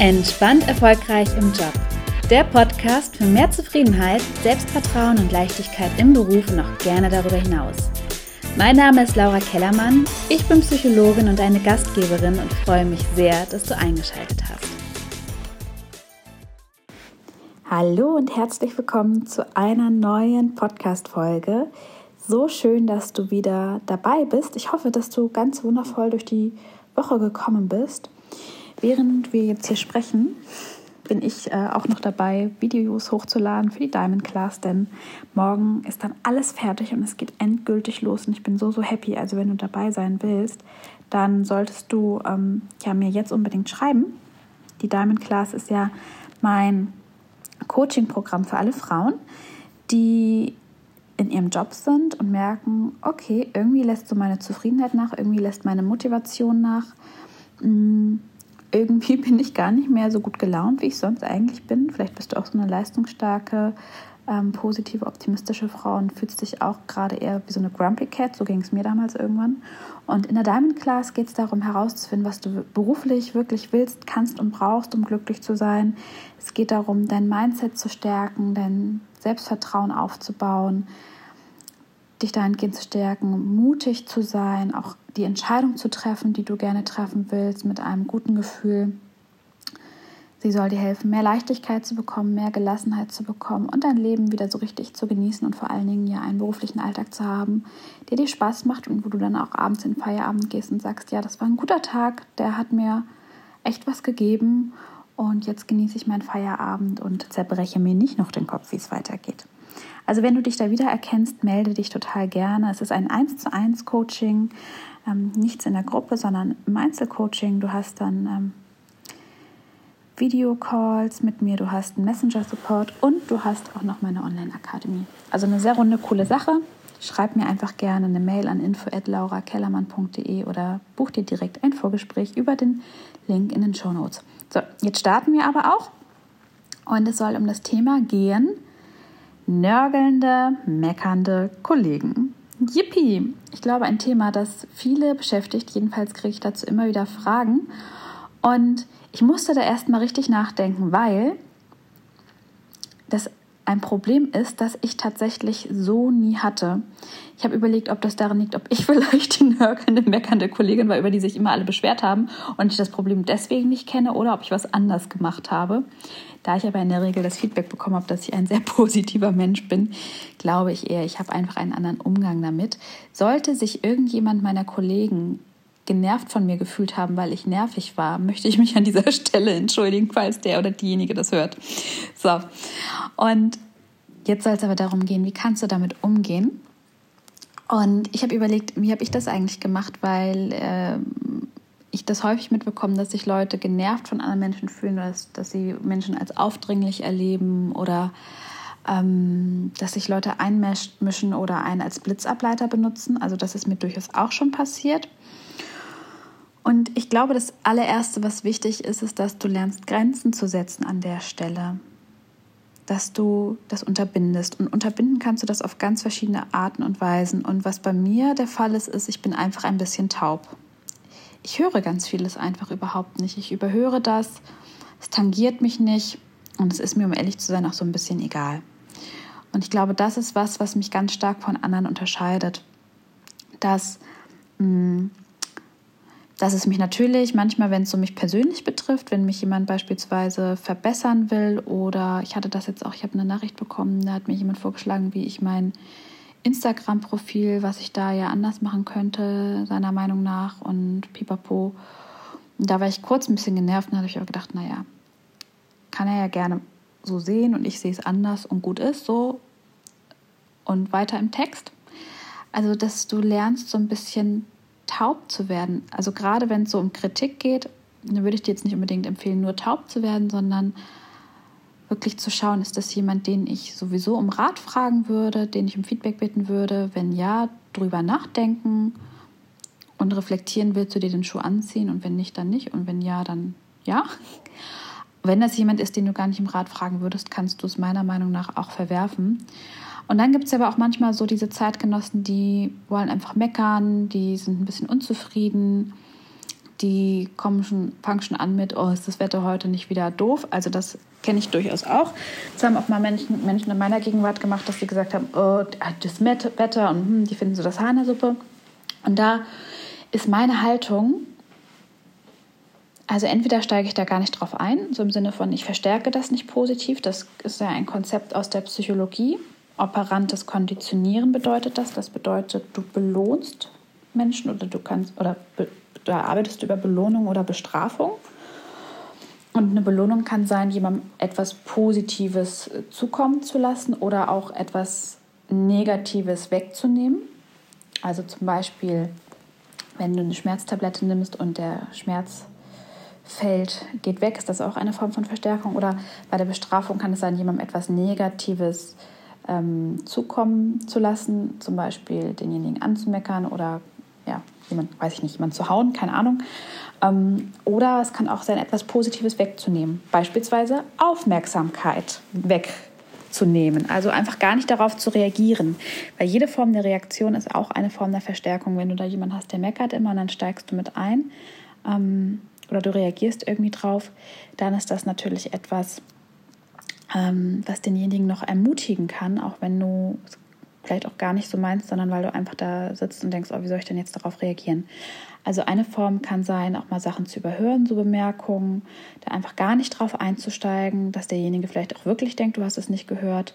Entspannt erfolgreich im Job. Der Podcast für mehr Zufriedenheit, Selbstvertrauen und Leichtigkeit im Beruf und auch gerne darüber hinaus. Mein Name ist Laura Kellermann, ich bin Psychologin und eine Gastgeberin und freue mich sehr, dass du eingeschaltet hast. Hallo und herzlich willkommen zu einer neuen Podcast-Folge. So schön, dass du wieder dabei bist. Ich hoffe, dass du ganz wundervoll durch die Woche gekommen bist. Während wir jetzt hier sprechen, bin ich äh, auch noch dabei, Videos hochzuladen für die Diamond Class, denn morgen ist dann alles fertig und es geht endgültig los und ich bin so, so happy. Also wenn du dabei sein willst, dann solltest du ähm, ja, mir jetzt unbedingt schreiben. Die Diamond Class ist ja mein Coaching-Programm für alle Frauen, die in ihrem Job sind und merken, okay, irgendwie lässt so meine Zufriedenheit nach, irgendwie lässt meine Motivation nach. Hm, irgendwie bin ich gar nicht mehr so gut gelaunt, wie ich sonst eigentlich bin. Vielleicht bist du auch so eine leistungsstarke, ähm, positive, optimistische Frau und fühlst dich auch gerade eher wie so eine Grumpy Cat. So ging es mir damals irgendwann. Und in der Diamond Class geht es darum herauszufinden, was du beruflich wirklich willst, kannst und brauchst, um glücklich zu sein. Es geht darum, dein Mindset zu stärken, dein Selbstvertrauen aufzubauen, dich dahingehend zu stärken, mutig zu sein, auch die Entscheidung zu treffen, die du gerne treffen willst, mit einem guten Gefühl. Sie soll dir helfen, mehr Leichtigkeit zu bekommen, mehr Gelassenheit zu bekommen und dein Leben wieder so richtig zu genießen und vor allen Dingen ja einen beruflichen Alltag zu haben, der dir Spaß macht und wo du dann auch abends in den Feierabend gehst und sagst, ja, das war ein guter Tag, der hat mir echt was gegeben und jetzt genieße ich meinen Feierabend und zerbreche mir nicht noch den Kopf, wie es weitergeht. Also wenn du dich da wieder erkennst, melde dich total gerne. Es ist ein 1 zu 1 Coaching ähm, nichts in der Gruppe, sondern im Einzelcoaching. Du hast dann ähm, Videocalls mit mir, du hast einen Messenger-Support und du hast auch noch meine Online-Akademie. Also eine sehr runde, coole Sache. Schreib mir einfach gerne eine Mail an info.laurakellermann.de oder buch dir direkt ein Vorgespräch über den Link in den Show Notes. So, jetzt starten wir aber auch. Und es soll um das Thema gehen: nörgelnde, meckernde Kollegen. Yippie! Ich glaube, ein Thema, das viele beschäftigt. Jedenfalls kriege ich dazu immer wieder Fragen. Und ich musste da erstmal richtig nachdenken, weil das ein Problem ist, das ich tatsächlich so nie hatte. Ich habe überlegt, ob das daran liegt, ob ich vielleicht die nörgelnde, meckernde Kollegin war, über die sich immer alle beschwert haben und ich das Problem deswegen nicht kenne oder ob ich was anders gemacht habe. Da ich aber in der Regel das Feedback bekommen habe, dass ich ein sehr positiver Mensch bin, glaube ich eher, ich habe einfach einen anderen Umgang damit. Sollte sich irgendjemand meiner Kollegen genervt von mir gefühlt haben, weil ich nervig war, möchte ich mich an dieser Stelle entschuldigen, falls der oder diejenige das hört. So. Und jetzt soll es aber darum gehen, wie kannst du damit umgehen? Und ich habe überlegt, wie habe ich das eigentlich gemacht, weil äh, ich das häufig mitbekomme, dass sich Leute genervt von anderen Menschen fühlen, dass, dass sie Menschen als aufdringlich erleben oder ähm, dass sich Leute einmischen oder einen als Blitzableiter benutzen. Also das ist mir durchaus auch schon passiert. Und ich glaube, das allererste, was wichtig ist, ist, dass du lernst, Grenzen zu setzen an der Stelle. Dass du das unterbindest. Und unterbinden kannst du das auf ganz verschiedene Arten und Weisen. Und was bei mir der Fall ist, ist, ich bin einfach ein bisschen taub ich höre ganz vieles einfach überhaupt nicht. Ich überhöre das, es tangiert mich nicht und es ist mir, um ehrlich zu sein, auch so ein bisschen egal. Und ich glaube, das ist was, was mich ganz stark von anderen unterscheidet. Dass, mh, mm, dass es mich natürlich manchmal, wenn es so mich persönlich betrifft, wenn mich jemand beispielsweise verbessern will oder ich hatte das jetzt auch, ich habe eine Nachricht bekommen, da hat mir jemand vorgeschlagen, wie ich mein Instagram-Profil, was ich da ja anders machen könnte, seiner Meinung nach und pipapo. Und da war ich kurz ein bisschen genervt und habe ich auch gedacht, naja, kann er ja gerne so sehen und ich sehe es anders und gut ist so. Und weiter im Text. Also, dass du lernst, so ein bisschen taub zu werden. Also gerade wenn es so um Kritik geht, dann würde ich dir jetzt nicht unbedingt empfehlen, nur taub zu werden, sondern wirklich zu schauen, ist das jemand, den ich sowieso um Rat fragen würde, den ich um Feedback bitten würde? Wenn ja, drüber nachdenken und reflektieren, willst du dir den Schuh anziehen und wenn nicht, dann nicht und wenn ja, dann ja. Wenn das jemand ist, den du gar nicht im Rat fragen würdest, kannst du es meiner Meinung nach auch verwerfen. Und dann gibt es aber auch manchmal so diese Zeitgenossen, die wollen einfach meckern, die sind ein bisschen unzufrieden, die kommen schon, fangen schon an mit, oh, ist das Wetter heute nicht wieder doof? Also das kenne ich durchaus auch. Das haben auch mal Menschen, Menschen in meiner Gegenwart gemacht, dass sie gesagt haben, oh, das Wetter und hm, die finden so das Haar in der Suppe. Und da ist meine Haltung, also entweder steige ich da gar nicht drauf ein, so im Sinne von, ich verstärke das nicht positiv. Das ist ja ein Konzept aus der Psychologie. Operantes Konditionieren bedeutet das. Das bedeutet, du belohnst Menschen oder du kannst oder da arbeitest über Belohnung oder Bestrafung. Und eine Belohnung kann sein, jemandem etwas Positives zukommen zu lassen oder auch etwas Negatives wegzunehmen. Also zum Beispiel, wenn du eine Schmerztablette nimmst und der Schmerz fällt, geht weg, ist das auch eine Form von Verstärkung. Oder bei der Bestrafung kann es sein, jemandem etwas Negatives ähm, zukommen zu lassen, zum Beispiel denjenigen anzumeckern oder ja, jemand, weiß ich nicht, jemand zu hauen, keine Ahnung. Ähm, oder es kann auch sein, etwas Positives wegzunehmen. Beispielsweise Aufmerksamkeit wegzunehmen. Also einfach gar nicht darauf zu reagieren. Weil jede Form der Reaktion ist auch eine Form der Verstärkung. Wenn du da jemanden hast, der meckert immer dann steigst du mit ein ähm, oder du reagierst irgendwie drauf, dann ist das natürlich etwas, ähm, was denjenigen noch ermutigen kann, auch wenn du vielleicht auch gar nicht so meinst, sondern weil du einfach da sitzt und denkst, oh, wie soll ich denn jetzt darauf reagieren? Also eine Form kann sein, auch mal Sachen zu überhören, so Bemerkungen, da einfach gar nicht drauf einzusteigen, dass derjenige vielleicht auch wirklich denkt, du hast es nicht gehört.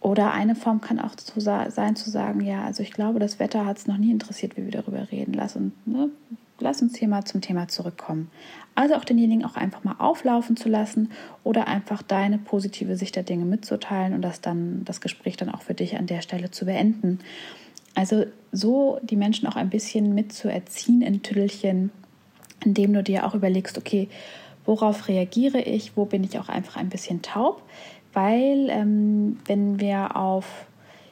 Oder eine Form kann auch zu sein, zu sagen, ja, also ich glaube, das Wetter hat es noch nie interessiert, wie wir darüber reden. Lass uns, ne, lass uns hier mal zum Thema zurückkommen. Also auch denjenigen auch einfach mal auflaufen zu lassen oder einfach deine positive Sicht der Dinge mitzuteilen und das dann das Gespräch dann auch für dich an der Stelle zu beenden. Also so die Menschen auch ein bisschen mitzuerziehen in Tüdelchen, indem du dir auch überlegst, okay, worauf reagiere ich, wo bin ich auch einfach ein bisschen taub, weil ähm, wenn wir auf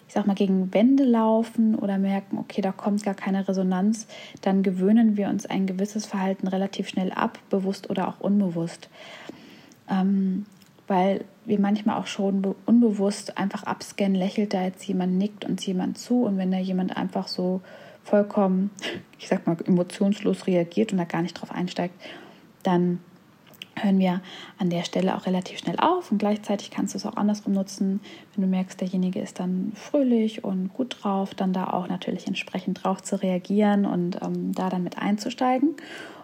ich sag mal, gegen Wände laufen oder merken, okay, da kommt gar keine Resonanz, dann gewöhnen wir uns ein gewisses Verhalten relativ schnell ab, bewusst oder auch unbewusst. Ähm, weil wir manchmal auch schon unbewusst einfach abscannen, lächelt da jetzt jemand, nickt uns jemand zu und wenn da jemand einfach so vollkommen, ich sag mal, emotionslos reagiert und da gar nicht drauf einsteigt, dann hören wir an der Stelle auch relativ schnell auf und gleichzeitig kannst du es auch andersrum nutzen. Wenn du merkst, derjenige ist dann fröhlich und gut drauf, dann da auch natürlich entsprechend drauf zu reagieren und ähm, da dann mit einzusteigen.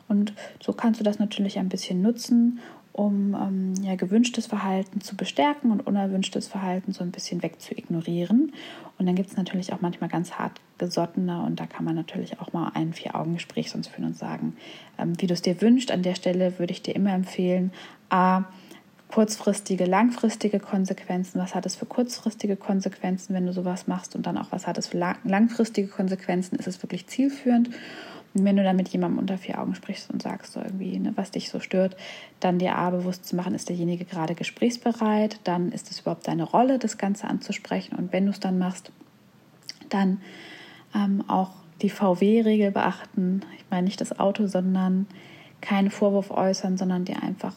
Und so kannst du das natürlich ein bisschen nutzen, um ähm, ja, gewünschtes Verhalten zu bestärken und unerwünschtes Verhalten so ein bisschen wegzuignorieren. Und dann gibt es natürlich auch manchmal ganz hart gesottene und da kann man natürlich auch mal ein Vier-Augen-Gespräch sonst führen und sagen, ähm, wie du es dir wünschst. An der Stelle würde ich dir immer empfehlen, a, kurzfristige, langfristige Konsequenzen. Was hat es für kurzfristige Konsequenzen, wenn du sowas machst? Und dann auch, was hat es für langfristige Konsequenzen? Ist es wirklich zielführend? Wenn du dann mit jemandem unter vier Augen sprichst und sagst so irgendwie, ne, was dich so stört, dann dir A bewusst zu machen, ist derjenige gerade gesprächsbereit, dann ist es überhaupt deine Rolle, das Ganze anzusprechen. Und wenn du es dann machst, dann ähm, auch die VW-Regel beachten. Ich meine nicht das Auto, sondern keinen Vorwurf äußern, sondern dir einfach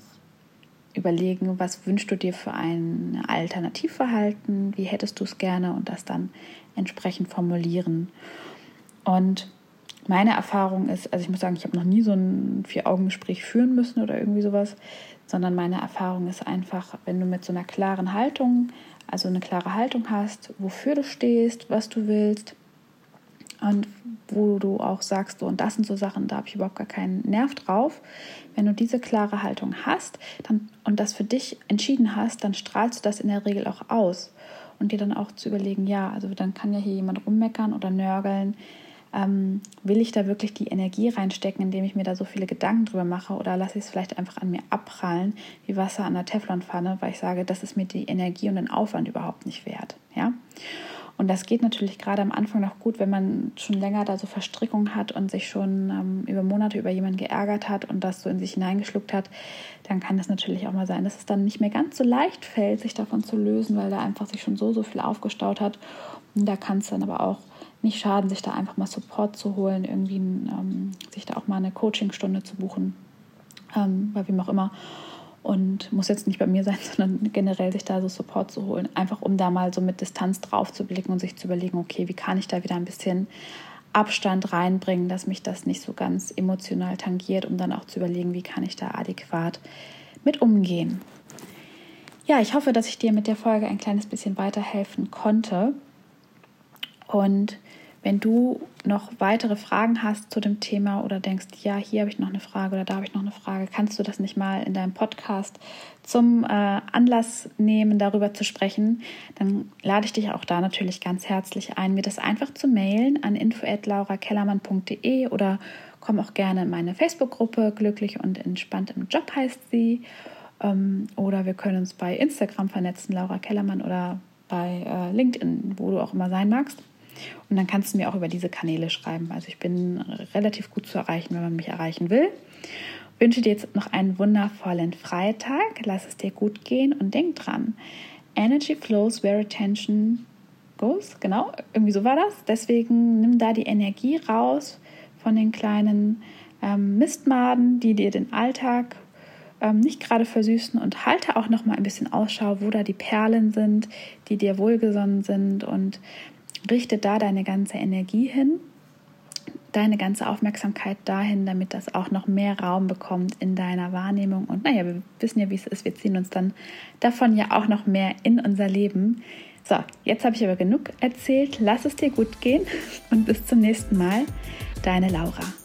überlegen, was wünschst du dir für ein Alternativverhalten, wie hättest du es gerne und das dann entsprechend formulieren. Und meine Erfahrung ist, also ich muss sagen, ich habe noch nie so ein Vier-Augen-Gespräch führen müssen oder irgendwie sowas, sondern meine Erfahrung ist einfach, wenn du mit so einer klaren Haltung, also eine klare Haltung hast, wofür du stehst, was du willst und wo du auch sagst, so und das sind so Sachen, da habe ich überhaupt gar keinen Nerv drauf. Wenn du diese klare Haltung hast dann, und das für dich entschieden hast, dann strahlst du das in der Regel auch aus. Und dir dann auch zu überlegen, ja, also dann kann ja hier jemand rummeckern oder nörgeln ähm, will ich da wirklich die Energie reinstecken, indem ich mir da so viele Gedanken drüber mache oder lasse ich es vielleicht einfach an mir abprallen, wie Wasser an der Teflonpfanne, weil ich sage, das ist mir die Energie und den Aufwand überhaupt nicht wert. Ja? Und das geht natürlich gerade am Anfang noch gut, wenn man schon länger da so Verstrickungen hat und sich schon ähm, über Monate über jemanden geärgert hat und das so in sich hineingeschluckt hat, dann kann es natürlich auch mal sein, dass es dann nicht mehr ganz so leicht fällt, sich davon zu lösen, weil da einfach sich schon so, so viel aufgestaut hat. Und da kann es dann aber auch nicht schaden, sich da einfach mal Support zu holen, irgendwie ähm, sich da auch mal eine Coachingstunde zu buchen, ähm, bei wem auch immer. Und muss jetzt nicht bei mir sein, sondern generell sich da so Support zu holen, einfach um da mal so mit Distanz drauf zu blicken und sich zu überlegen, okay, wie kann ich da wieder ein bisschen Abstand reinbringen, dass mich das nicht so ganz emotional tangiert, um dann auch zu überlegen, wie kann ich da adäquat mit umgehen. Ja, ich hoffe, dass ich dir mit der Folge ein kleines bisschen weiterhelfen konnte. Und wenn du noch weitere Fragen hast zu dem Thema oder denkst, ja, hier habe ich noch eine Frage oder da habe ich noch eine Frage, kannst du das nicht mal in deinem Podcast zum äh, Anlass nehmen, darüber zu sprechen, dann lade ich dich auch da natürlich ganz herzlich ein, mir das einfach zu mailen an info@laurakellermann.de oder komm auch gerne in meine Facebook-Gruppe Glücklich und entspannt im Job heißt sie. Ähm, oder wir können uns bei Instagram vernetzen, Laura Kellermann oder bei äh, LinkedIn, wo du auch immer sein magst. Und dann kannst du mir auch über diese Kanäle schreiben. Also ich bin relativ gut zu erreichen, wenn man mich erreichen will. Ich wünsche dir jetzt noch einen wundervollen Freitag. Lass es dir gut gehen und denk dran. Energy flows where attention goes. Genau, irgendwie so war das. Deswegen nimm da die Energie raus von den kleinen ähm, Mistmaden, die dir den Alltag ähm, nicht gerade versüßen und halte auch noch mal ein bisschen Ausschau, wo da die Perlen sind, die dir wohlgesonnen sind und richte da deine ganze Energie hin, deine ganze Aufmerksamkeit dahin, damit das auch noch mehr Raum bekommt in deiner Wahrnehmung. Und naja, wir wissen ja, wie es ist. Wir ziehen uns dann davon ja auch noch mehr in unser Leben. So, jetzt habe ich aber genug erzählt. Lass es dir gut gehen und bis zum nächsten Mal. Deine Laura.